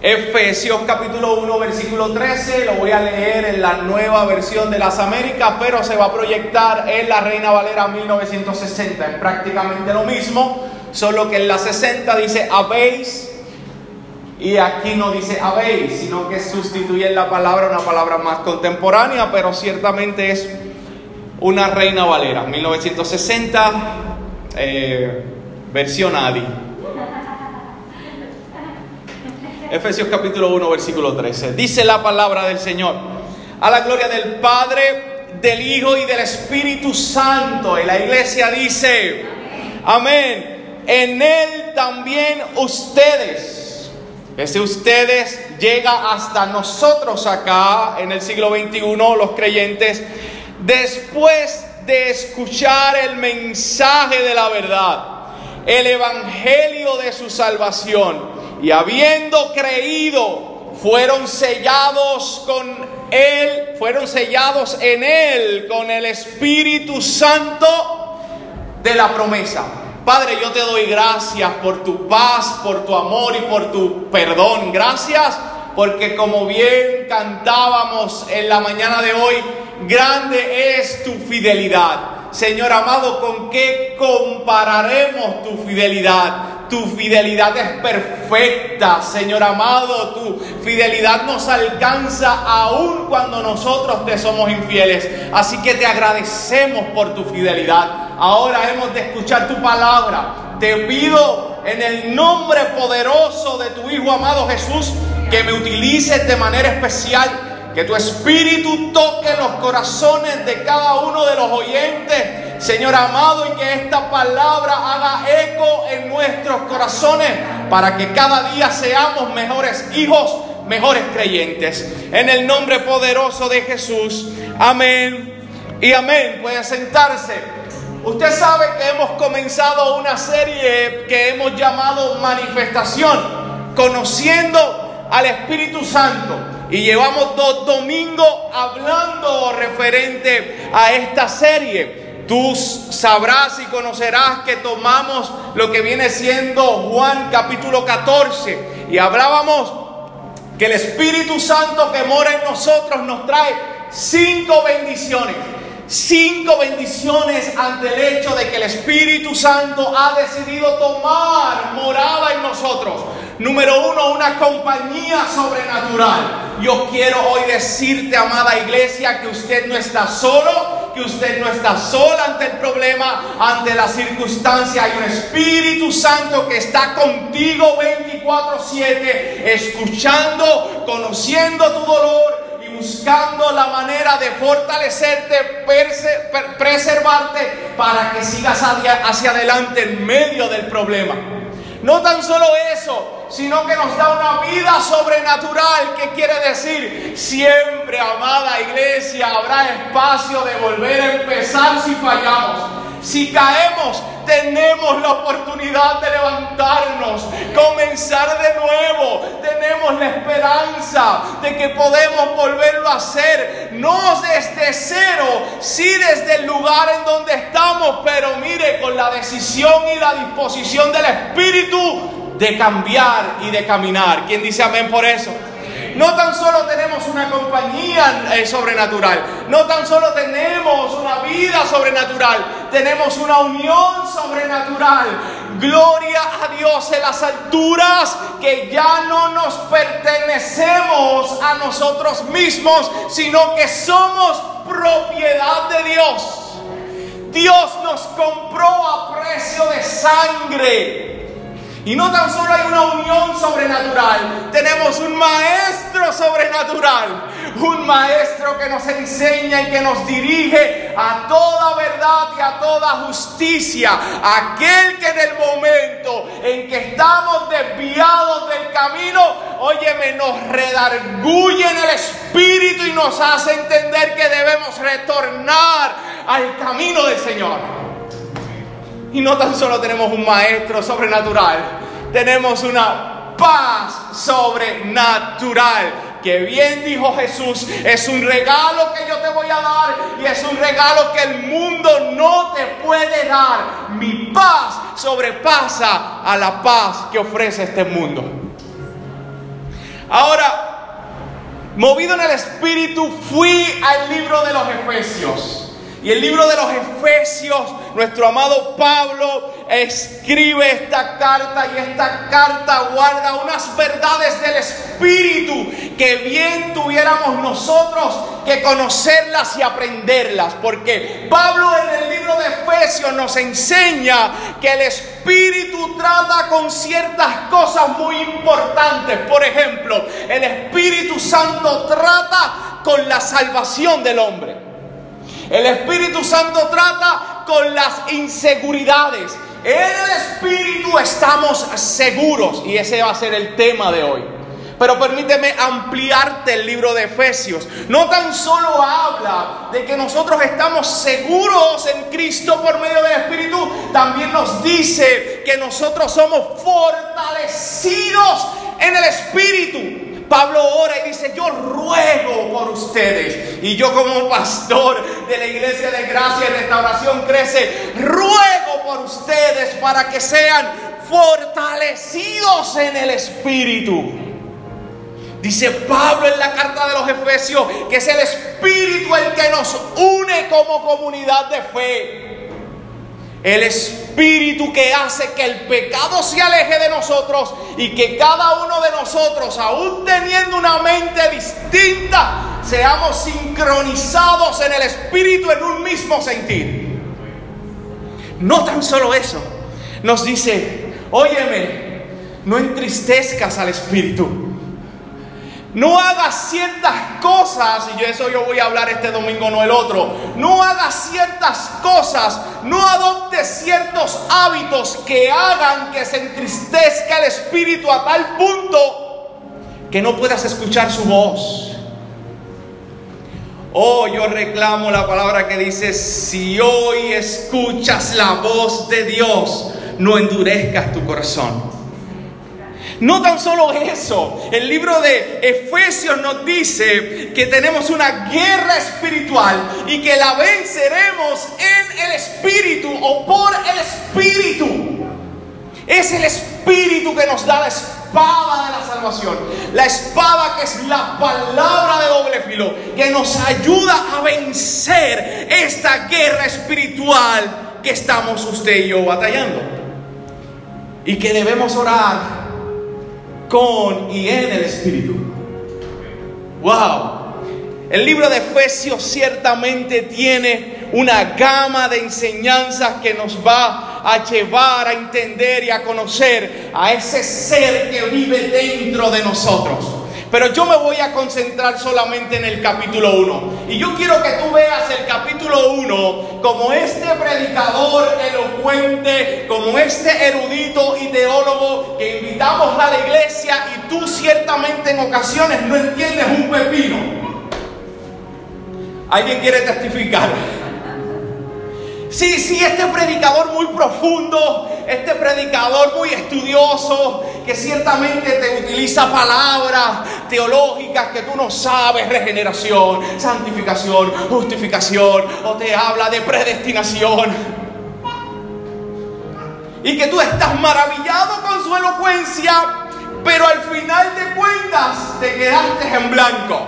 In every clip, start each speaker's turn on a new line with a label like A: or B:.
A: Efesios capítulo 1 versículo 13, lo voy a leer en la nueva versión de las Américas, pero se va a proyectar en la Reina Valera 1960. Es prácticamente lo mismo, solo que en la 60 dice habéis y aquí no dice habéis, sino que sustituye la palabra una palabra más contemporánea, pero ciertamente es una Reina Valera 1960, eh, versión ADI. Efesios capítulo 1, versículo 13. Dice la palabra del Señor. A la gloria del Padre, del Hijo y del Espíritu Santo. Y la iglesia dice, amén. En Él también ustedes. Ese ustedes llega hasta nosotros acá en el siglo XXI, los creyentes, después de escuchar el mensaje de la verdad, el evangelio de su salvación y habiendo creído, fueron sellados con Él, fueron sellados en Él con el Espíritu Santo de la promesa. Padre, yo te doy gracias por tu paz, por tu amor y por tu perdón. Gracias porque como bien cantábamos en la mañana de hoy, grande es tu fidelidad. Señor amado, ¿con qué compararemos tu fidelidad? Tu fidelidad es perfecta, Señor amado. Tu fidelidad nos alcanza aún cuando nosotros te somos infieles. Así que te agradecemos por tu fidelidad. Ahora hemos de escuchar tu palabra. Te pido en el nombre poderoso de tu Hijo amado Jesús que me utilices de manera especial que tu espíritu toque los corazones de cada uno de los oyentes, Señor amado, y que esta palabra haga eco en nuestros corazones para que cada día seamos mejores hijos, mejores creyentes. En el nombre poderoso de Jesús. Amén y amén. Puede sentarse. Usted sabe que hemos comenzado una serie que hemos llamado manifestación, conociendo al Espíritu Santo. Y llevamos dos domingos hablando referente a esta serie. Tú sabrás y conocerás que tomamos lo que viene siendo Juan capítulo 14 y hablábamos que el Espíritu Santo que mora en nosotros nos trae cinco bendiciones. Cinco bendiciones ante el hecho de que el Espíritu Santo ha decidido tomar morada en nosotros. Número uno, una compañía sobrenatural. Yo quiero hoy decirte, amada iglesia, que usted no está solo, que usted no está sola ante el problema, ante la circunstancia. Hay un Espíritu Santo que está contigo 24/7, escuchando, conociendo tu dolor buscando la manera de fortalecerte, preservarte para que sigas hacia adelante en medio del problema. No tan solo eso, sino que nos da una vida sobrenatural. ¿Qué quiere decir? Siempre, amada iglesia, habrá espacio de volver a empezar si fallamos. Si caemos, tenemos la oportunidad de levantarnos, comenzar de nuevo. Tenemos la esperanza de que podemos volverlo a hacer. No desde cero, sí desde el lugar en donde estamos, pero mire, con la decisión y la disposición del Espíritu de cambiar y de caminar. ¿Quién dice amén por eso? No tan solo tenemos una compañía eh, sobrenatural, no tan solo tenemos una vida sobrenatural, tenemos una unión sobrenatural. Gloria a Dios en las alturas que ya no nos pertenecemos a nosotros mismos, sino que somos propiedad de Dios. Dios nos compró a precio de sangre. Y no tan solo hay una unión sobrenatural, tenemos un maestro sobrenatural, un maestro que nos enseña y que nos dirige a toda verdad y a toda justicia. Aquel que en el momento en que estamos desviados del camino, óyeme, nos redarguye en el espíritu y nos hace entender que debemos retornar al camino del Señor. Y no tan solo tenemos un maestro sobrenatural, tenemos una paz sobrenatural. Que bien dijo Jesús, es un regalo que yo te voy a dar y es un regalo que el mundo no te puede dar. Mi paz sobrepasa a la paz que ofrece este mundo. Ahora, movido en el Espíritu, fui al libro de los Efesios. Y el libro de los Efesios, nuestro amado Pablo escribe esta carta y esta carta guarda unas verdades del Espíritu que bien tuviéramos nosotros que conocerlas y aprenderlas. Porque Pablo en el libro de Efesios nos enseña que el Espíritu trata con ciertas cosas muy importantes. Por ejemplo, el Espíritu Santo trata con la salvación del hombre. El Espíritu Santo trata con las inseguridades. En el Espíritu estamos seguros y ese va a ser el tema de hoy. Pero permíteme ampliarte el libro de Efesios. No tan solo habla de que nosotros estamos seguros en Cristo por medio del Espíritu, también nos dice que nosotros somos fortalecidos en el Espíritu. Pablo ora y dice, yo ruego por ustedes. Y yo como pastor de la iglesia de gracia y restauración crece, ruego por ustedes para que sean fortalecidos en el Espíritu. Dice Pablo en la carta de los Efesios que es el Espíritu el que nos une como comunidad de fe. El Espíritu que hace que el pecado se aleje de nosotros y que cada uno de nosotros, aún teniendo una mente distinta, seamos sincronizados en el Espíritu en un mismo sentir. No tan solo eso, nos dice, óyeme, no entristezcas al Espíritu. No hagas ciertas cosas, y eso yo voy a hablar este domingo, no el otro. No hagas ciertas cosas, no adoptes ciertos hábitos que hagan que se entristezca el espíritu a tal punto que no puedas escuchar su voz. Oh, yo reclamo la palabra que dice, si hoy escuchas la voz de Dios, no endurezcas tu corazón. No tan solo eso, el libro de Efesios nos dice que tenemos una guerra espiritual y que la venceremos en el Espíritu o por el Espíritu. Es el Espíritu que nos da la espada de la salvación. La espada que es la palabra de doble filo, que nos ayuda a vencer esta guerra espiritual que estamos usted y yo batallando. Y que debemos orar con y en el Espíritu. ¡Wow! El libro de Efesios ciertamente tiene una gama de enseñanzas que nos va a llevar a entender y a conocer a ese ser que vive dentro de nosotros. Pero yo me voy a concentrar solamente en el capítulo 1. Y yo quiero que tú veas el capítulo 1 como este predicador elocuente, como este erudito y teólogo que invitamos a la iglesia y tú ciertamente en ocasiones no entiendes un pepino. ¿Alguien quiere testificar? Sí, sí, este predicador muy profundo, este predicador muy estudioso, que ciertamente te utiliza palabras teológicas que tú no sabes, regeneración, santificación, justificación, o te habla de predestinación. Y que tú estás maravillado con su elocuencia, pero al final de cuentas te quedaste en blanco.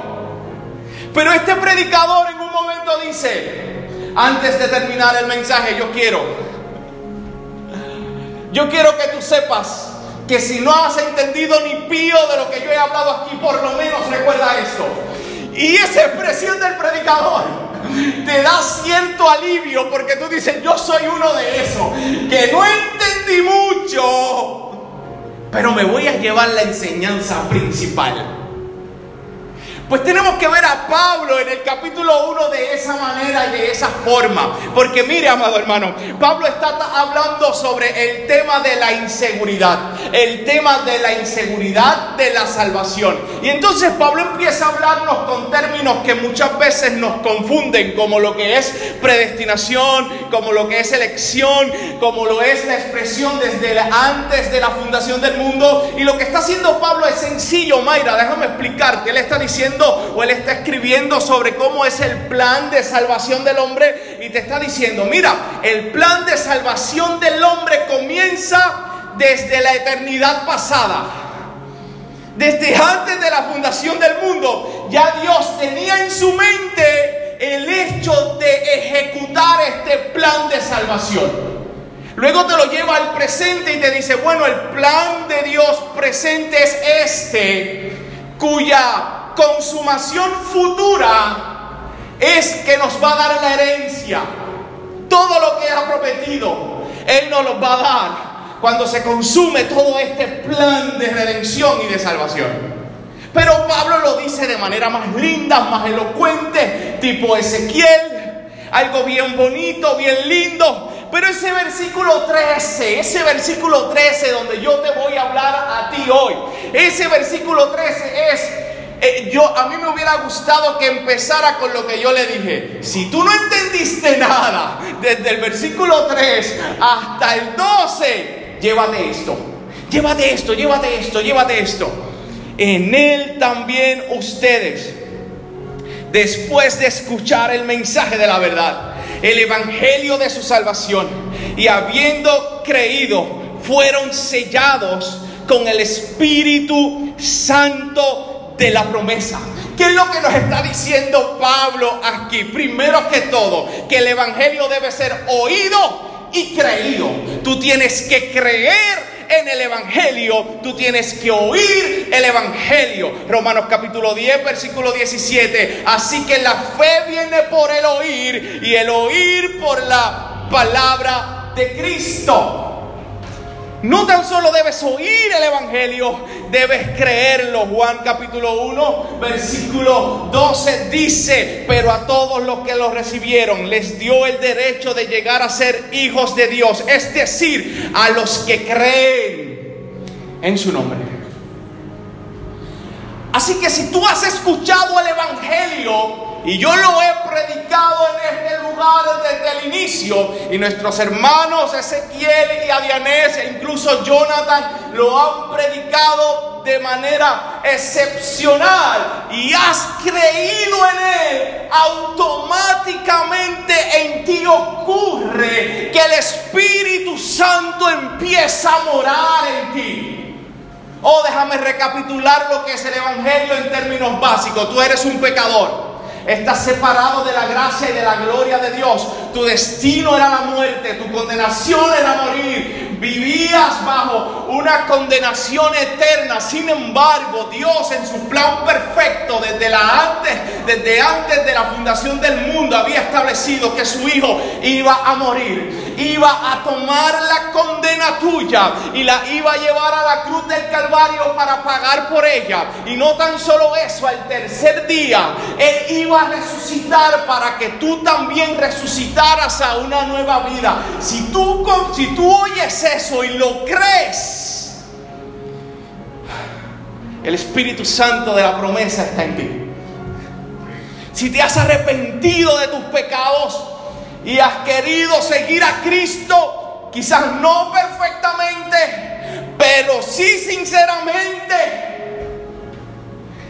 A: Pero este predicador en un momento dice, antes de terminar el mensaje, yo quiero, yo quiero que tú sepas que si no has entendido ni pío de lo que yo he hablado aquí, por lo menos recuerda esto. Y esa expresión del predicador te da cierto alivio porque tú dices, yo soy uno de esos, que no entendí mucho, pero me voy a llevar la enseñanza principal. Pues tenemos que ver a Pablo en el capítulo 1 de esa manera y de esa forma. Porque mire, amado hermano, Pablo está hablando sobre el tema de la inseguridad. El tema de la inseguridad de la salvación. Y entonces Pablo empieza a hablarnos con términos que muchas veces nos confunden, como lo que es predestinación, como lo que es elección, como lo es la expresión desde antes de la fundación del mundo. Y lo que está haciendo Pablo es sencillo, Mayra, déjame explicarte. Él está diciendo o él está escribiendo sobre cómo es el plan de salvación del hombre y te está diciendo, mira, el plan de salvación del hombre comienza desde la eternidad pasada. Desde antes de la fundación del mundo, ya Dios tenía en su mente el hecho de ejecutar este plan de salvación. Luego te lo lleva al presente y te dice, bueno, el plan de Dios presente es este, cuya consumación futura es que nos va a dar la herencia. Todo lo que ha prometido, Él nos lo va a dar cuando se consume todo este plan de redención y de salvación. Pero Pablo lo dice de manera más linda, más elocuente, tipo Ezequiel, algo bien bonito, bien lindo, pero ese versículo 13, ese versículo 13 donde yo te voy a hablar a ti hoy, ese versículo 13 es, eh, yo, a mí me hubiera gustado que empezara con lo que yo le dije. Si tú no entendiste nada desde el versículo 3 hasta el 12, llévate esto, llévate esto, llévate esto, llévate esto. En él también ustedes, después de escuchar el mensaje de la verdad, el evangelio de su salvación y habiendo creído, fueron sellados con el Espíritu Santo de la promesa. ¿Qué es lo que nos está diciendo Pablo aquí? Primero que todo, que el Evangelio debe ser oído y creído. Tú tienes que creer en el Evangelio, tú tienes que oír el Evangelio. Romanos capítulo 10, versículo 17. Así que la fe viene por el oír y el oír por la palabra de Cristo. No tan solo debes oír el Evangelio, debes creerlo. Juan capítulo 1, versículo 12 dice, pero a todos los que lo recibieron les dio el derecho de llegar a ser hijos de Dios, es decir, a los que creen en su nombre. Así que si tú has escuchado el Evangelio, y yo lo he desde el inicio. Y nuestros hermanos Ezequiel y Adianés e incluso Jonathan lo han predicado de manera excepcional. Y has creído en él. Automáticamente en ti ocurre que el Espíritu Santo empieza a morar en ti. Oh, déjame recapitular lo que es el Evangelio en términos básicos. Tú eres un pecador. Estás separado de la gracia y de la gloria de Dios. Tu destino era la muerte, tu condenación era morir vivías bajo una condenación eterna. Sin embargo, Dios en su plan perfecto desde antes, desde antes de la fundación del mundo había establecido que su hijo iba a morir, iba a tomar la condena tuya y la iba a llevar a la cruz del Calvario para pagar por ella. Y no tan solo eso, al tercer día él iba a resucitar para que tú también resucitaras a una nueva vida. Si tú oyes eso y lo crees, el Espíritu Santo de la promesa está en ti. Si te has arrepentido de tus pecados y has querido seguir a Cristo, quizás no perfectamente, pero sí sinceramente,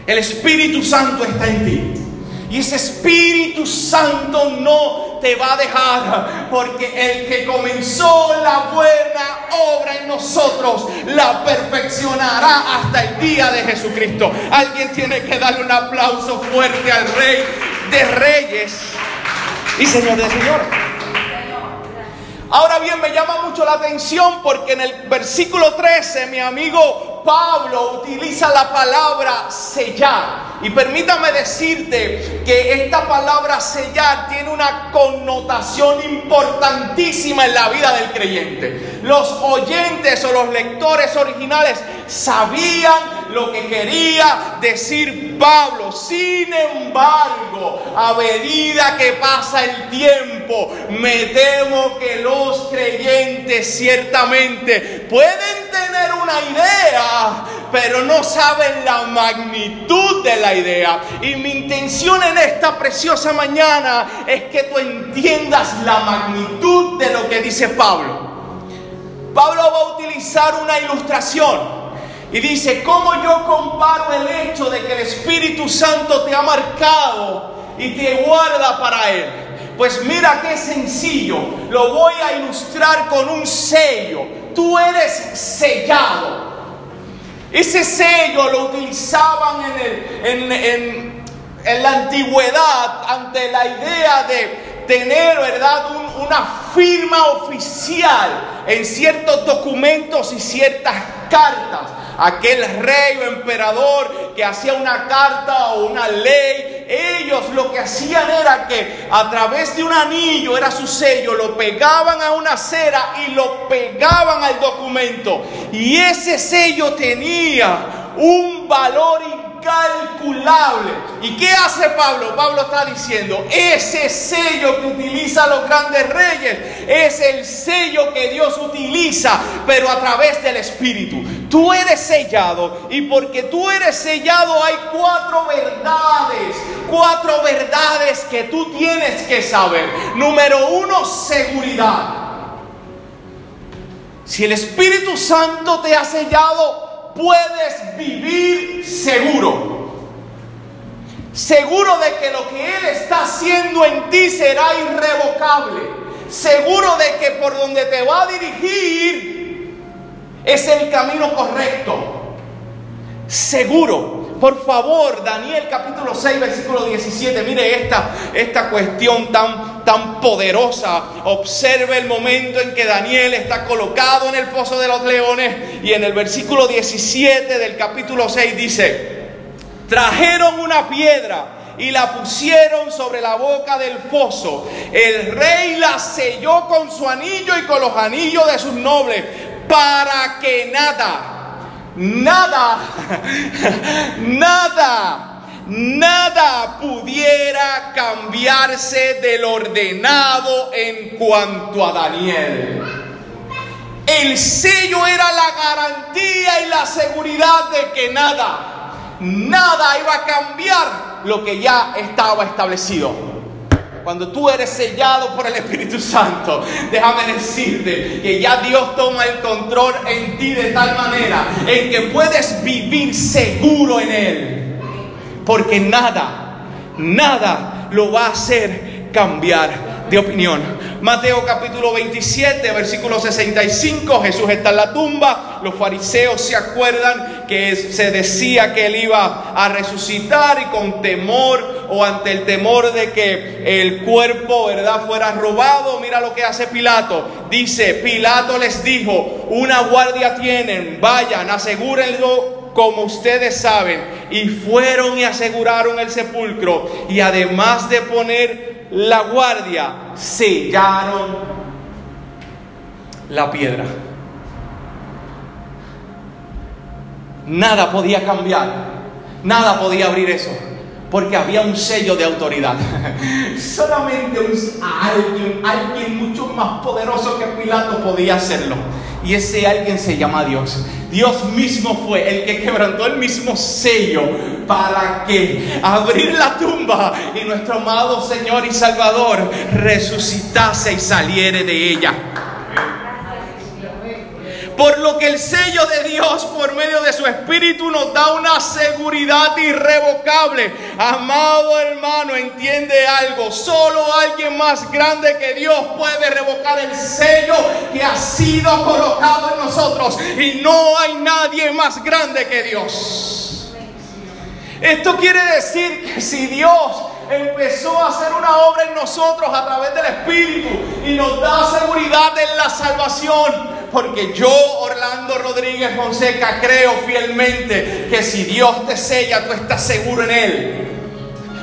A: el Espíritu Santo está en ti. Y ese Espíritu Santo no te va a dejar, porque el que comenzó la buena obra en nosotros la perfeccionará hasta el día de Jesucristo. Alguien tiene que darle un aplauso fuerte al Rey de Reyes y Señor de Señor. Ahora bien, me llama mucho la atención porque en el versículo 13 mi amigo Pablo utiliza la palabra sellar. Y permítame decirte que esta palabra sellar tiene una connotación importantísima en la vida del creyente. Los oyentes o los lectores originales sabían lo que quería decir Pablo. Sin embargo, a medida que pasa el tiempo, me temo que los creyentes ciertamente pueden tener una idea pero no saben la magnitud de la idea. Y mi intención en esta preciosa mañana es que tú entiendas la magnitud de lo que dice Pablo. Pablo va a utilizar una ilustración. Y dice, ¿cómo yo comparo el hecho de que el Espíritu Santo te ha marcado y te guarda para Él? Pues mira qué sencillo, lo voy a ilustrar con un sello. Tú eres sellado Ese sello lo utilizaban en, en, en, la antigüedad ante la idea de tener, ¿verdad?, una firma oficial en ciertos documentos y ciertas cartas aquel rey o emperador que hacía una carta o una ley, ellos lo que hacían era que a través de un anillo, era su sello, lo pegaban a una cera y lo pegaban al documento. Y ese sello tenía un valor incalculable. ¿Y qué hace Pablo? Pablo está diciendo, ese sello que utilizan los grandes reyes es el sello que Dios utiliza, pero a través del Espíritu. Tú eres sellado y porque tú eres sellado hay cuatro verdades, cuatro verdades que tú tienes que saber. Número uno, seguridad. Si el Espíritu Santo te ha sellado, puedes vivir seguro. Seguro de que lo que Él está haciendo en ti será irrevocable. Seguro de que por donde te va a dirigir es el camino correcto. Seguro. Por favor, Daniel capítulo 6, versículo 17, mire esta, esta cuestión tan, tan poderosa. Observe el momento en que Daniel está colocado en el foso de los leones y en el versículo 17 del capítulo 6 dice, trajeron una piedra y la pusieron sobre la boca del foso. El rey la selló con su anillo y con los anillos de sus nobles para que nada nada, nada, nada pudiera cambiarse del ordenado en cuanto a Daniel. El sello era la garantía y la seguridad de que nada, nada iba a cambiar lo que ya estaba establecido. Cuando tú eres sellado por el Espíritu Santo, déjame decirte que ya Dios toma el control en ti de tal manera en que puedes vivir seguro en Él. Porque nada, nada lo va a hacer cambiar de opinión. Mateo capítulo 27, versículo 65, Jesús está en la tumba, los fariseos se acuerdan que se decía que él iba a resucitar y con temor o ante el temor de que el cuerpo, ¿verdad?, fuera robado, mira lo que hace Pilato. Dice, Pilato les dijo, una guardia tienen, vayan, asegúrenlo como ustedes saben, y fueron y aseguraron el sepulcro, y además de poner la guardia, sellaron la piedra. Nada podía cambiar, nada podía abrir eso, porque había un sello de autoridad. Solamente alguien, alguien mucho más poderoso que Pilato podía hacerlo. Y ese alguien se llama Dios. Dios mismo fue el que quebrantó el mismo sello para que abrir la tumba y nuestro amado Señor y Salvador resucitase y saliere de ella. Por lo que el sello de Dios por medio de su Espíritu nos da una seguridad irrevocable. Amado hermano, entiende algo. Solo alguien más grande que Dios puede revocar el sello que ha sido colocado en nosotros. Y no hay nadie más grande que Dios. Esto quiere decir que si Dios empezó a hacer una obra en nosotros a través del Espíritu y nos da seguridad en la salvación, porque yo, Orlando Rodríguez Fonseca, creo fielmente que si Dios te sella, tú estás seguro en Él.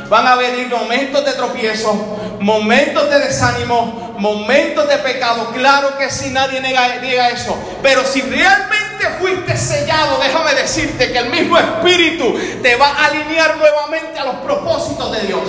A: Van a venir momentos de tropiezo, momentos de desánimo, momentos de pecado. Claro que si nadie niega, eso. Pero si realmente fuiste sellado, déjame decirte que el mismo Espíritu te va a alinear nuevamente a los propósitos de Dios.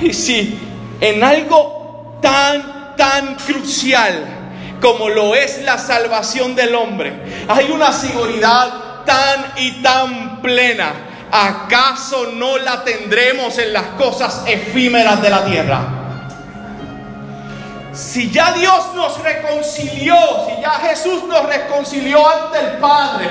A: Y si en algo tan, tan crucial como lo es la salvación del hombre. Hay una seguridad tan y tan plena. ¿Acaso no la tendremos en las cosas efímeras de la tierra? Si ya Dios nos reconcilió, si ya Jesús nos reconcilió ante el Padre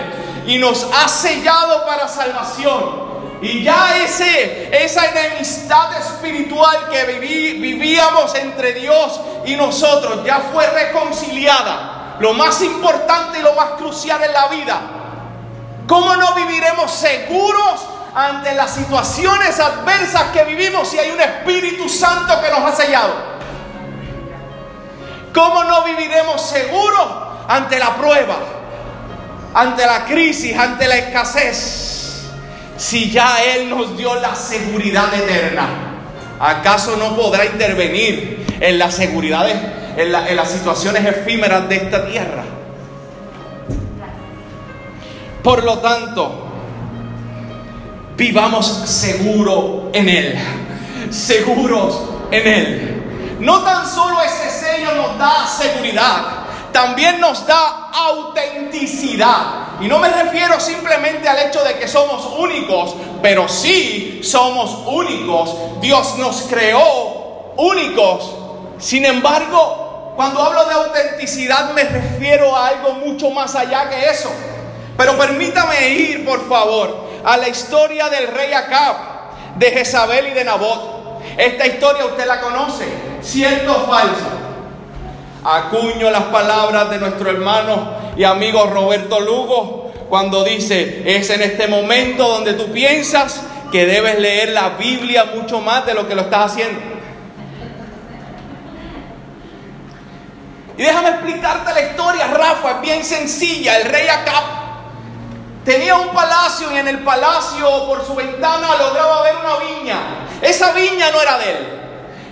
A: y nos ha sellado para salvación, y ya ese, esa enemistad espiritual que vivíamos entre Dios y nosotros ya fue reconciliada. lo más importante y lo más crucial en la vida. ¿Cómo no viviremos seguros ante las situaciones adversas que vivimos si hay un Espíritu Santo que nos ha sellado? ¿Cómo no viviremos seguros ante la prueba, ante la crisis, ante la escasez, si ya Él nos dio la seguridad eterna? ¿Acaso no podrá intervenir en las seguridades, en, las situaciones efímeras de esta tierra? Por lo tanto, vivamos seguros en Él, seguros en Él. No tan solo ese sello nos da seguridad, también nos da autenticidad. Y no me refiero simplemente al hecho de que somos únicos, pero sí somos únicos. Dios nos creó únicos. Sin embargo, cuando hablo de autenticidad me refiero a algo mucho más allá que eso. Pero permítame ir, por favor, a la historia del rey Acab, de Jezabel y de Nabot. Esta historia usted la conoce, cierto o falsa. Acuño las palabras de nuestro hermano y amigo Roberto Lugo cuando dice, es en este momento donde tú piensas que debes leer la Biblia mucho más de lo que lo estás haciendo. Y déjame explicarte la historia, Rafa, es bien sencilla. El rey Acab Tenía un palacio y en el palacio por su ventana lograba ver una viña. Esa viña no era de él.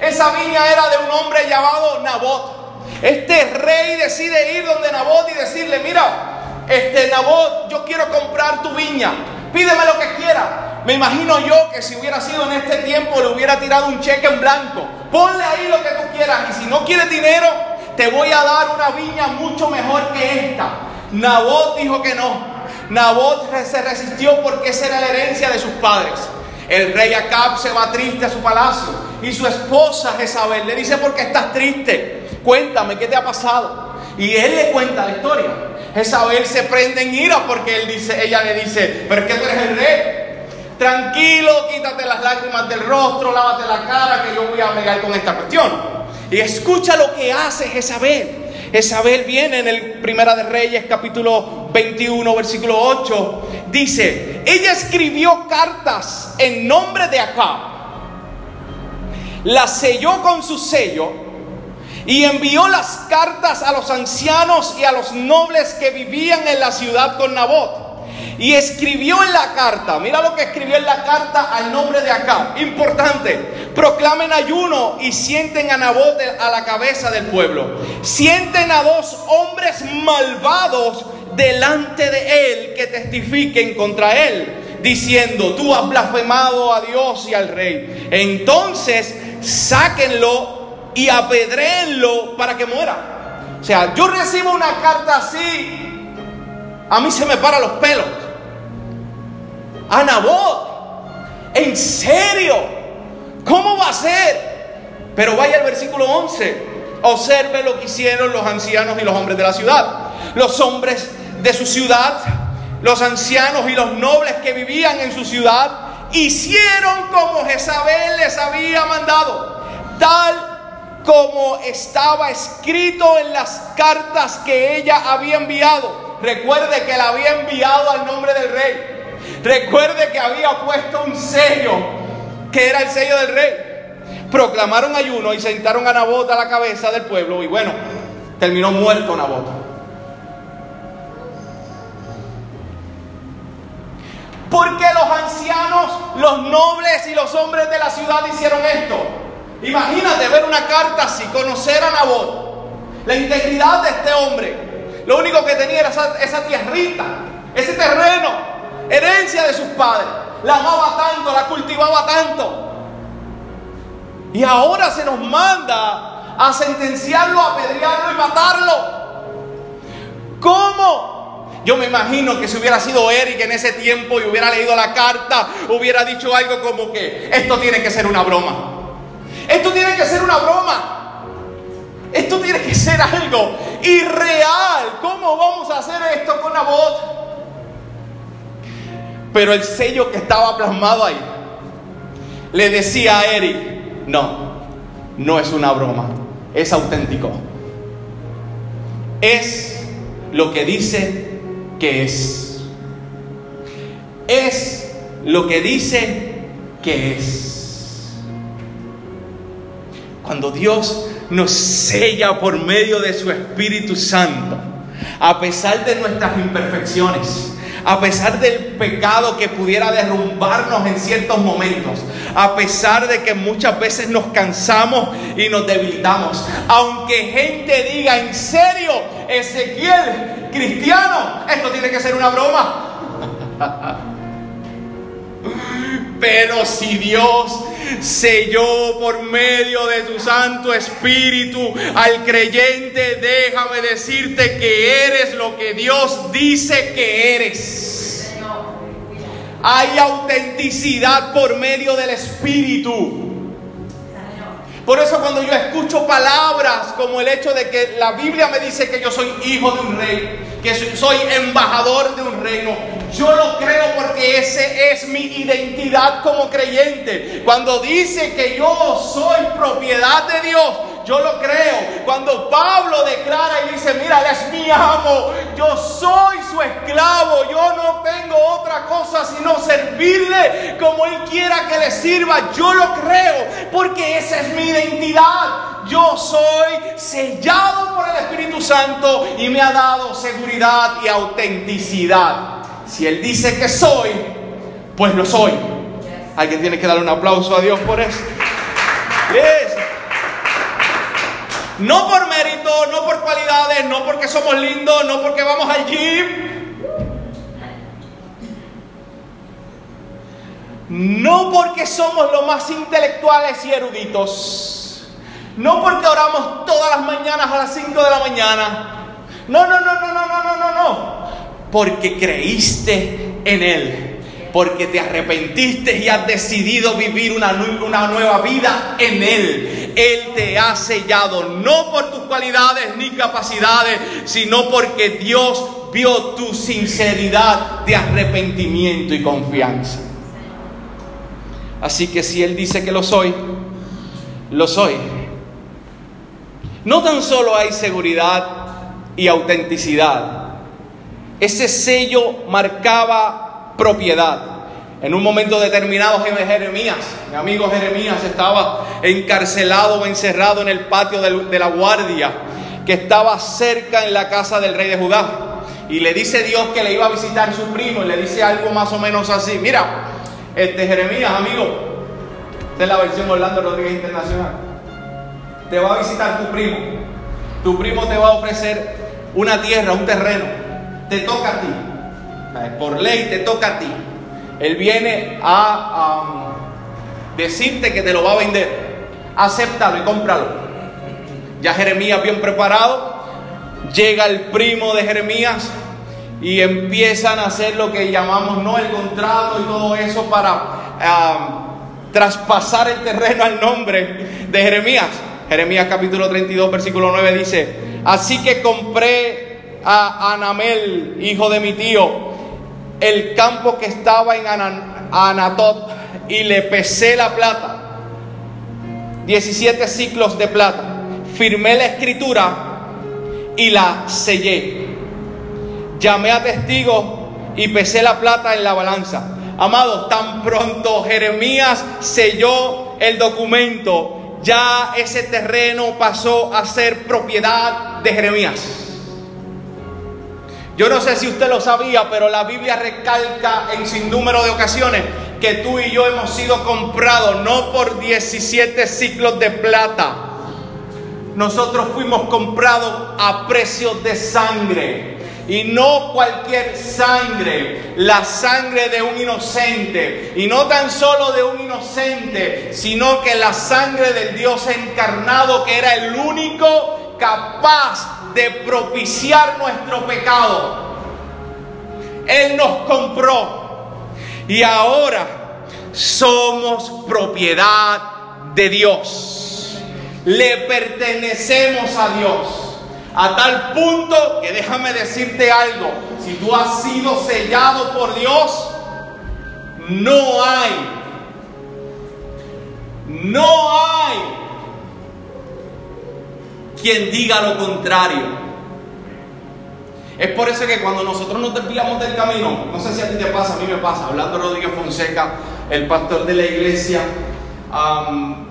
A: Esa viña era de un hombre llamado Nabot. Este rey decide ir donde Nabot y decirle, mira, este Nabot, yo quiero comprar tu viña. Pídeme lo que quiera. Me imagino yo que si hubiera sido en este tiempo le hubiera tirado un cheque en blanco. Ponle ahí lo que tú quieras y si no quieres dinero, te voy a dar una viña mucho mejor que esta. Nabot dijo que no. Nabot se resistió porque esa era la herencia de sus padres. El rey Acab se va triste a su palacio y su esposa Jezabel le dice, ¿por qué estás triste? Cuéntame, ¿qué te ha pasado? Y él le cuenta la historia. Jezabel se prende en ira porque él dice, ella le dice, ¿pero qué tú eres el rey? Tranquilo, quítate las lágrimas del rostro, lávate la cara, que yo voy a bregar con esta cuestión. Y escucha lo que hace Jezabel. Jezabel viene en el Primera de Reyes capítulo 21 versículo 8. Dice, ella escribió cartas en nombre de Acab, las selló con su sello y envió las cartas a los ancianos y a los nobles que vivían en la ciudad con Nabot. Y escribió en la carta, mira lo que escribió en la carta al nombre de Acab, importante, proclamen ayuno y sienten a Nabot a la cabeza del pueblo. Sienten a dos hombres malvados delante de él que testifiquen contra él, diciendo, tú has blasfemado a Dios y al rey. Entonces, sáquenlo y apedréenlo para que muera. O sea, yo recibo una carta así a mí se me para los pelos. A Nabot, ¿en serio? ¿Cómo va a ser? Pero vaya al versículo 11. Observe lo que hicieron los ancianos y los hombres de la ciudad. Los hombres de su ciudad, los ancianos y los nobles que vivían en su ciudad, hicieron como Jezabel les había mandado. Tal como estaba escrito en las cartas que ella había enviado. Recuerde que la había enviado al nombre del rey. Recuerde que había puesto un sello, que era el sello del rey. Proclamaron ayuno y sentaron a Nabot a la cabeza del pueblo. Y bueno, terminó muerto Nabot. Porque los ancianos, los nobles y los hombres de la ciudad hicieron esto? Imagínate ver una carta así, conocer a Nabot, la integridad de este hombre, lo único que tenía era esa, tierrita, ese terreno, herencia de sus padres. La amaba tanto, la cultivaba tanto. Y ahora se nos manda a sentenciarlo, a apedrearlo y matarlo. ¿Cómo? Yo me imagino que si hubiera sido Eric en ese tiempo y hubiera leído la carta, hubiera dicho algo como que esto tiene que ser una broma. Esto tiene que ser una broma. Esto tiene que ser algo irreal. ¿Cómo vamos a hacer esto con voz? Pero el sello que estaba plasmado ahí le decía a Eric, no, no es una broma, es auténtico. Es lo que dice que es. Es lo que dice que es. Cuando Dios nos sella por medio de su Espíritu Santo, a pesar de nuestras imperfecciones, a pesar del pecado que pudiera derrumbarnos en ciertos momentos, a pesar de que muchas veces nos cansamos y nos debilitamos, aunque gente diga, en serio, Ezequiel, cristiano, esto tiene que ser una broma. Pero si Dios selló por medio de tu Santo Espíritu al creyente, déjame decirte que eres lo que Dios dice que eres. Hay autenticidad por medio del Espíritu. Por eso cuando yo escucho palabras como el hecho de que la Biblia me dice que yo soy hijo de un rey, que soy embajador de un reino, yo lo creo porque ese es mi identidad como creyente. Cuando dice que yo soy propiedad de Dios, yo lo creo. Cuando Pablo declara y dice, mira, él es mi amo, yo soy su esclavo, yo no tengo otra cosa sino servirle como él quiera que le sirva, yo lo creo, porque esa es mi identidad. Yo soy sellado por el Espíritu Santo y me ha dado seguridad y autenticidad. Si Él dice que soy, pues lo soy. Alguien tiene que darle un aplauso a Dios por eso. No por mérito, no por cualidades, no porque somos lindos, no porque vamos al gym. No porque somos los más intelectuales y eruditos. No porque oramos todas las mañanas a las 5 de la mañana. No, no, no, no, no, no, no, no, no. Porque creíste en Él porque te arrepentiste y has decidido vivir una, una, nueva vida en Él. Él te ha sellado, no por tus cualidades ni capacidades, sino porque Dios vio tu sinceridad de arrepentimiento y confianza. Así que si Él dice que lo soy, lo soy. No tan solo hay seguridad y autenticidad, ese sello marcaba propiedad. En un momento determinado, Jeremías, mi amigo Jeremías, estaba encarcelado o encerrado en el patio de la guardia que estaba cerca en la casa del rey de Judá. Y le dice Dios que le iba a visitar su primo y le dice algo más o menos así. Mira, este Jeremías, amigo, esta es la versión Orlando Rodríguez Internacional. Te va a visitar tu primo. Tu primo te va a ofrecer una tierra, un terreno te toca a ti. Por ley te toca a ti. Él viene a decirte que te lo va a vender. Acéptalo y cómpralo. Ya Jeremías bien preparado. Llega el primo de Jeremías y empiezan a hacer lo que llamamos no el contrato y todo eso para traspasar el terreno al nombre de Jeremías. Jeremías capítulo 32 versículo 9 dice, así que compré a Anamel, hijo de mi tío, el campo que estaba en Anatot y le pesé la plata, 17 ciclos de plata. Firmé la escritura y la sellé. Llamé a testigos y pesé la plata en la balanza. Amados, tan pronto Jeremías selló el documento, ya ese terreno pasó a ser propiedad de Jeremías. Yo no sé si usted lo sabía, pero la Biblia recalca en sin número de ocasiones que tú y yo hemos sido comprados no por 17 ciclos de plata. Nosotros fuimos comprados a precio de sangre. Y no cualquier sangre, la sangre de un inocente. Y no tan solo de un inocente, sino que la sangre del Dios encarnado que era el único capaz de propiciar nuestro pecado. Él nos compró y ahora somos propiedad de Dios. Le pertenecemos a Dios. A tal punto que déjame decirte algo, si tú has sido sellado por Dios, no hay, no hay quien diga lo contrario. Es por eso que cuando nosotros nos desviamos del camino, no sé si a ti te pasa, a mí me pasa, hablando Rodríguez Fonseca, el pastor de la iglesia,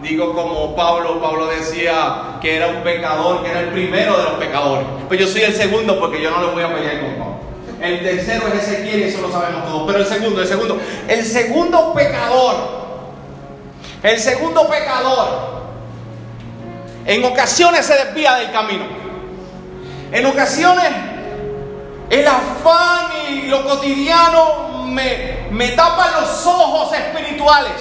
A: digo como Pablo, Pablo decía que era un pecador, que era el primero de los pecadores. Pues yo soy el segundo porque yo no le voy a pelear con Pablo. El tercero es Ezequiel y eso lo sabemos todos. Pero el segundo, el segundo, el segundo pecador, el segundo pecador, en ocasiones se desvía del camino. En ocasiones el afán y lo cotidiano me, me tapan los ojos espirituales.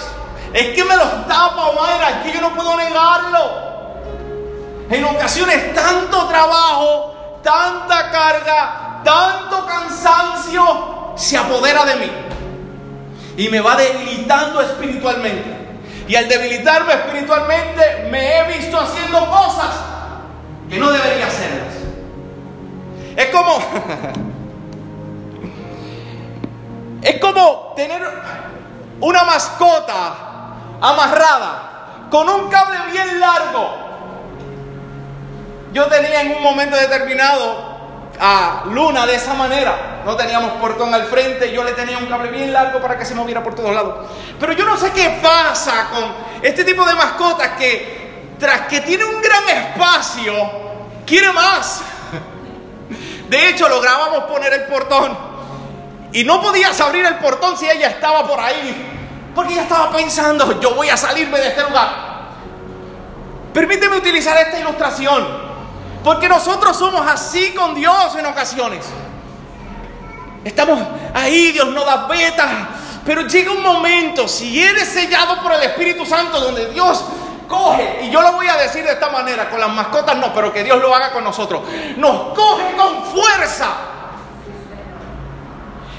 A: Es que me los tapa, madre, es que yo no puedo negarlo. En ocasiones tanto trabajo, tanta carga, tanto cansancio se apodera de mí. Y me va debilitando espiritualmente. Y al debilitarme espiritualmente me he visto haciendo cosas que no debería hacerlas. Es como... es como tener una mascota amarrada con un cable bien largo. Yo tenía en un momento determinado a Luna de esa manera. No teníamos portón al frente, yo le tenía un cable bien largo para que se moviera por todos lados. Pero yo no sé qué pasa con este tipo de mascotas que tras que tiene un gran espacio, quiere más. De hecho, lográbamos poner el portón y no podías abrir el portón si ella estaba por ahí porque ella estaba pensando, yo voy a salirme de este lugar. Permíteme utilizar esta ilustración. Porque nosotros somos así con Dios en ocasiones. Estamos ahí, Dios nos da beta. Pero llega un momento, si eres sellado por el Espíritu Santo, donde Dios coge, y yo lo voy a decir de esta manera, con las mascotas no, pero que Dios lo haga con nosotros, nos coge con fuerza.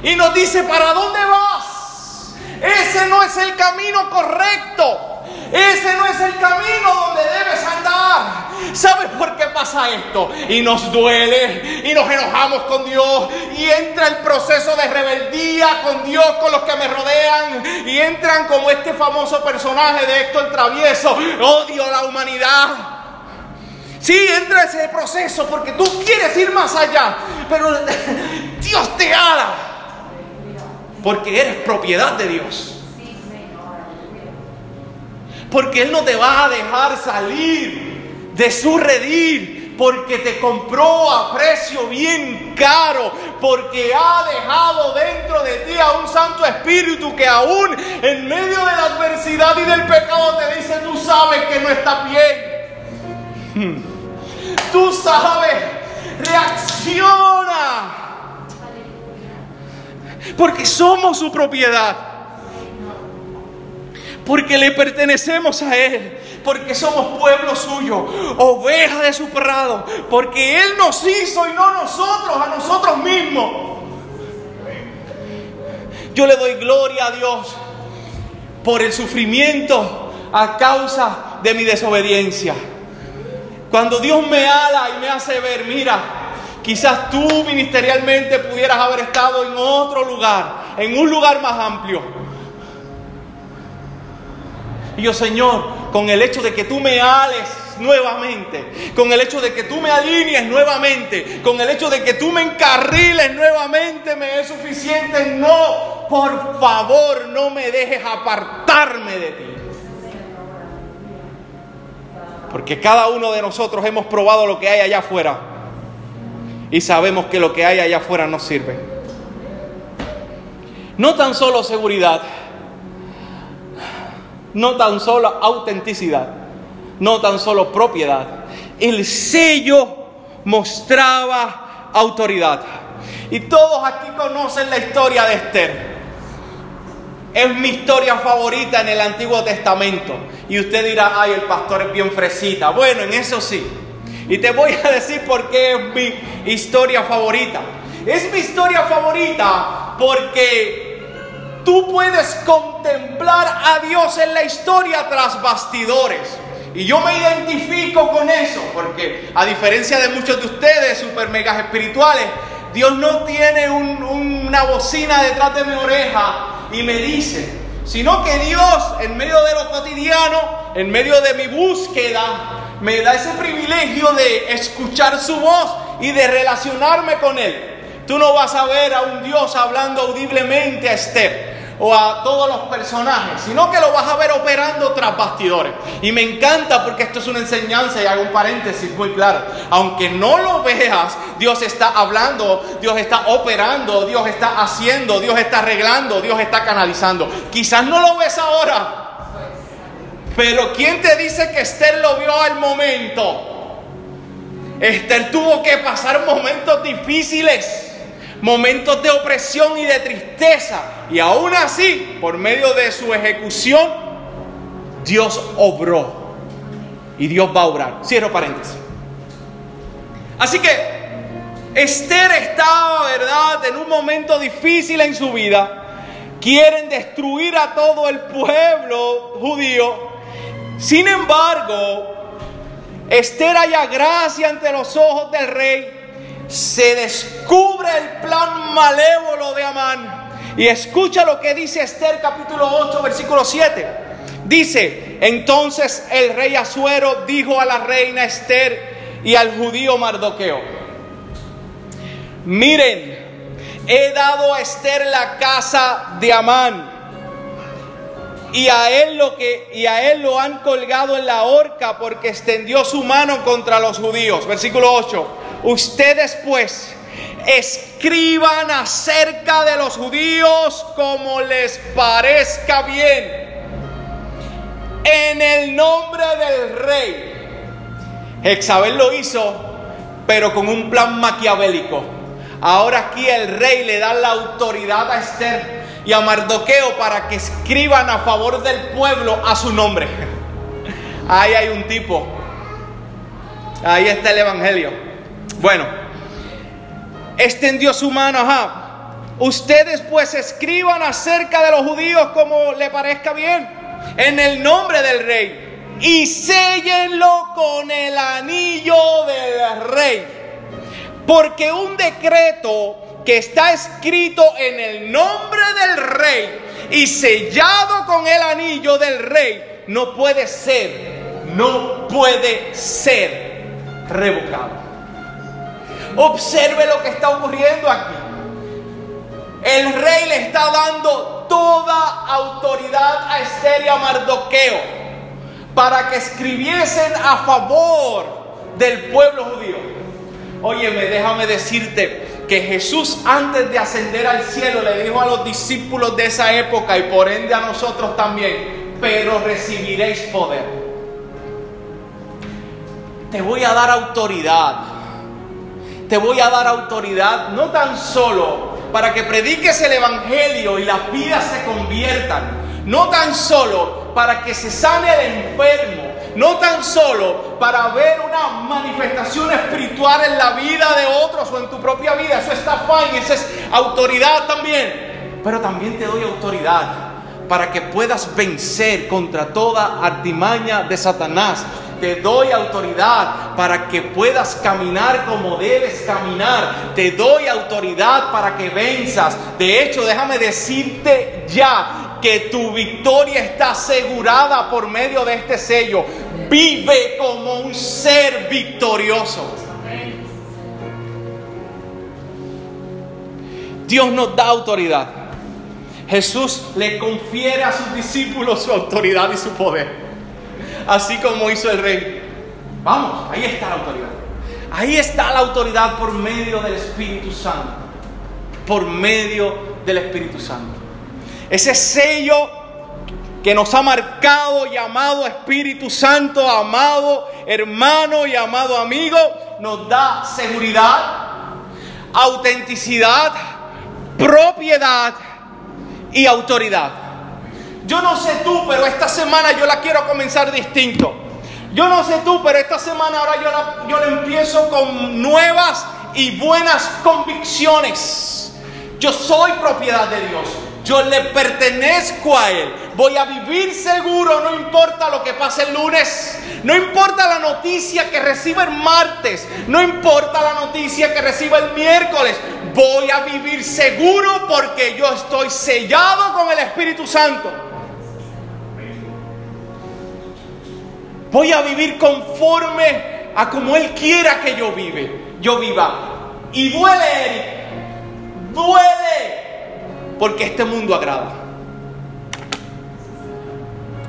A: Y nos dice, ¿para dónde vas? Ese no es el camino correcto. Ese no es el camino donde debes andar. ¿Sabes por qué pasa esto? Y nos duele y nos enojamos con Dios y entra el proceso de rebeldía con Dios, con los que me rodean y entran como este famoso personaje de esto el travieso, odio a la humanidad. Sí, entra ese proceso porque tú quieres ir más allá, pero Dios te ama porque eres propiedad de Dios. Porque Él no te va a dejar salir de su redil, porque te compró a precio bien caro, porque ha dejado dentro de ti a un Santo Espíritu que aún en medio de la adversidad y del pecado te dice, tú sabes que no está bien. Tú sabes, reacciona porque somos su propiedad. Porque le pertenecemos a Él. Porque somos pueblo suyo, oveja de su prado. Porque Él nos hizo y no nosotros, a nosotros mismos. Yo le doy gloria a Dios por el sufrimiento a causa de mi desobediencia. Cuando Dios me ala y me hace ver, mira, Quizás tú ministerialmente pudieras haber estado en otro lugar, en un lugar más amplio. Yo, Señor, con el hecho de que tú me ales nuevamente, con el hecho de que tú me alinees nuevamente, con el hecho de que tú me encarriles nuevamente, me es suficiente. No, por favor, no me dejes apartarme de ti. Porque cada uno de nosotros hemos probado lo que hay allá afuera y sabemos que lo que hay allá afuera no sirve. No tan solo seguridad, no tan solo autenticidad, no tan solo propiedad. El sello mostraba autoridad. Y todos aquí conocen la historia de Esther. Es mi historia favorita en el Antiguo Testamento. Y usted dirá, ay, el pastor es bien fresita. Bueno, en eso sí. Y te voy a decir por qué es mi historia favorita. Es mi historia favorita porque tú puedes contemplar a Dios en la historia tras bastidores. Y yo me identifico con eso, porque a diferencia de muchos de ustedes, super megas espirituales, Dios no tiene una bocina detrás de mi oreja y me dice, sino que Dios en medio de lo cotidiano, en medio de mi búsqueda, me da ese privilegio de escuchar su voz y de relacionarme con Él. Tú no vas a ver a un Dios hablando audiblemente a Esther o a todos los personajes, sino que lo vas a ver operando tras bastidores. Y me encanta porque esto es una enseñanza y hago un paréntesis muy claro. Aunque no lo veas, Dios está hablando, Dios está operando, Dios está haciendo, Dios está arreglando, Dios está canalizando. Quizás no lo ves ahora, pero ¿quién te dice que Esther lo vio al momento? Esther tuvo que pasar momentos difíciles momentos de opresión y de tristeza. Y aún así, por medio de su ejecución, Dios obró. Y Dios va a obrar. Cierro paréntesis. Así que Esther estaba, ¿verdad?, en un momento difícil en su vida. Quieren destruir a todo el pueblo judío. Sin embargo, Esther haya gracia ante los ojos del rey se descubre el plan malévolo de Amán. Y escucha lo que dice Esther capítulo 8, versículo 7. Dice, entonces el rey Asuero dijo a la reina Esther y al judío Mardoqueo, miren, he dado a Esther la casa de Amán y a él lo que y a él lo han colgado en la horca porque extendió su mano contra los judíos. Versículo 8. Ustedes pues escriban acerca de los judíos como les parezca bien. En el nombre del rey. Hexabel lo hizo, pero con un plan maquiavélico. Ahora aquí el rey le da la autoridad a Esther y a Mardoqueo para que escriban a favor del pueblo a su nombre. Ahí hay un tipo. Ahí está el Evangelio. Bueno, extendió su mano, ajá. Ustedes pues escriban acerca de los judíos como le parezca bien, en el nombre del rey, y séllenlo con el anillo del rey. Porque un decreto que está escrito en el nombre del rey y sellado con el anillo del rey no puede ser, no puede ser revocado. Observe lo que está ocurriendo aquí. El rey le está dando toda autoridad a Esther y a Mardoqueo para que escribiesen a favor del pueblo judío. Óyeme, déjame decirte que Jesús antes de ascender al cielo le dijo a los discípulos de esa época y por ende a nosotros también, pero recibiréis poder. Te voy a dar autoridad te voy a dar autoridad no tan solo para que prediques el Evangelio y las vidas se conviertan, no tan solo para que se sane el enfermo, no tan solo para ver una manifestación espiritual en la vida de otros o en tu propia vida, eso está fine, esa es autoridad también, pero también te doy autoridad para que puedas vencer contra toda artimaña de Satanás, te doy autoridad para que puedas caminar como debes caminar. Te doy autoridad para que venzas. De hecho, déjame decirte ya que tu victoria está asegurada por medio de este sello. Vive como un ser victorioso. Dios nos da autoridad. Jesús le confiere a sus discípulos su autoridad y su poder así como hizo el rey. Vamos, ahí está la autoridad. Ahí está la autoridad por medio del Espíritu Santo. Por medio del Espíritu Santo. Ese sello que nos ha marcado, llamado Espíritu Santo, amado hermano y amado amigo, nos da seguridad, autenticidad, propiedad y autoridad. Yo no sé tú, pero esta semana yo la quiero comenzar distinto. Yo no sé tú, pero esta semana ahora yo la, yo la empiezo con nuevas y buenas convicciones. Yo soy propiedad de Dios. Yo le pertenezco a Él. Voy a vivir seguro, no importa lo que pase el lunes. No importa la noticia que reciba el martes. No importa la noticia que reciba el miércoles. Voy a vivir seguro porque yo estoy sellado con el Espíritu Santo. Voy a vivir conforme a como Él quiera que yo vive, yo viva. Y duele, duele, porque este mundo agrada.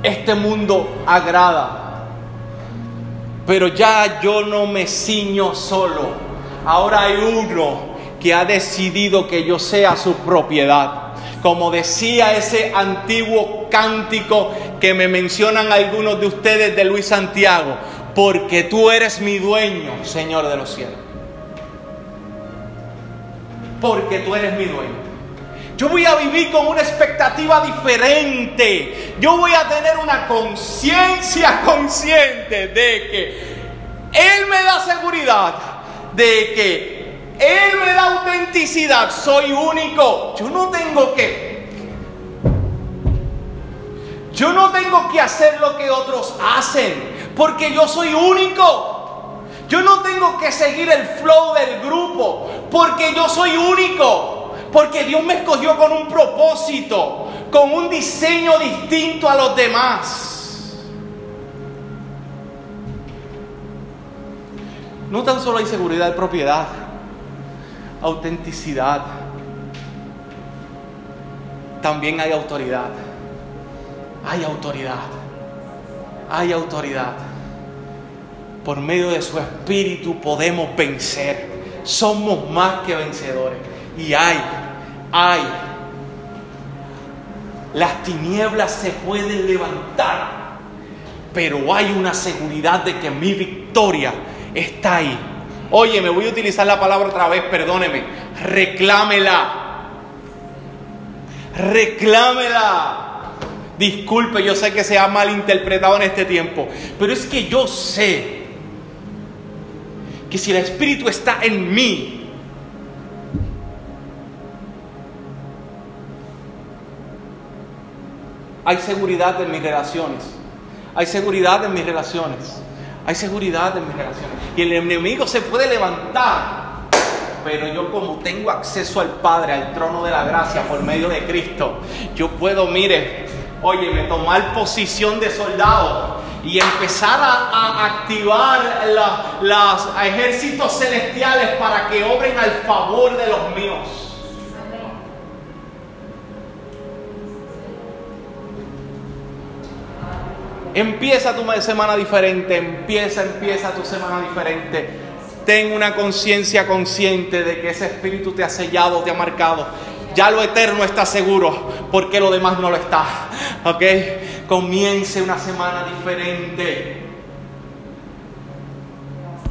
A: Este mundo agrada. Pero ya yo no me ciño solo. Ahora hay uno que ha decidido que yo sea su propiedad. Como decía ese antiguo cántico que me mencionan algunos de ustedes de Luis Santiago, porque tú eres mi dueño, Señor de los cielos. Porque tú eres mi dueño. Yo voy a vivir con una expectativa diferente. Yo voy a tener una conciencia consciente de que Él me da seguridad, de que Él me da autenticidad. Soy único. Yo no tengo que... Yo no tengo que hacer lo que otros hacen, porque yo soy único. Yo no tengo que seguir el flow del grupo, porque yo soy único. Porque Dios me escogió con un propósito, con un diseño distinto a los demás. No tan solo hay seguridad de propiedad, autenticidad. También hay autoridad. Hay autoridad. Hay autoridad. Por medio de su espíritu podemos vencer. Somos más que vencedores. Y hay hay. Las tinieblas se pueden levantar, pero hay una seguridad de que mi victoria está ahí. Oye, me voy a utilizar la palabra otra vez, perdóneme. Reclámela. Reclámela. Disculpe, yo sé que se ha malinterpretado en este tiempo, pero es que yo sé que si el Espíritu está en mí, Hay seguridad en mis relaciones. Hay seguridad en mis relaciones. Hay seguridad en mis relaciones. Y el enemigo se puede levantar. Pero yo como tengo acceso al Padre, al trono de la gracia por medio de Cristo, yo puedo, mire, óyeme, tomar posición de soldado y empezar a, activar los ejércitos celestiales para que obren al favor de los míos. Empieza tu semana diferente, empieza, empieza tu semana diferente. Ten una conciencia consciente de que ese espíritu te ha sellado, te ha marcado. Ya lo eterno está seguro, porque lo demás no lo está. ¿Ok? Comience una semana diferente.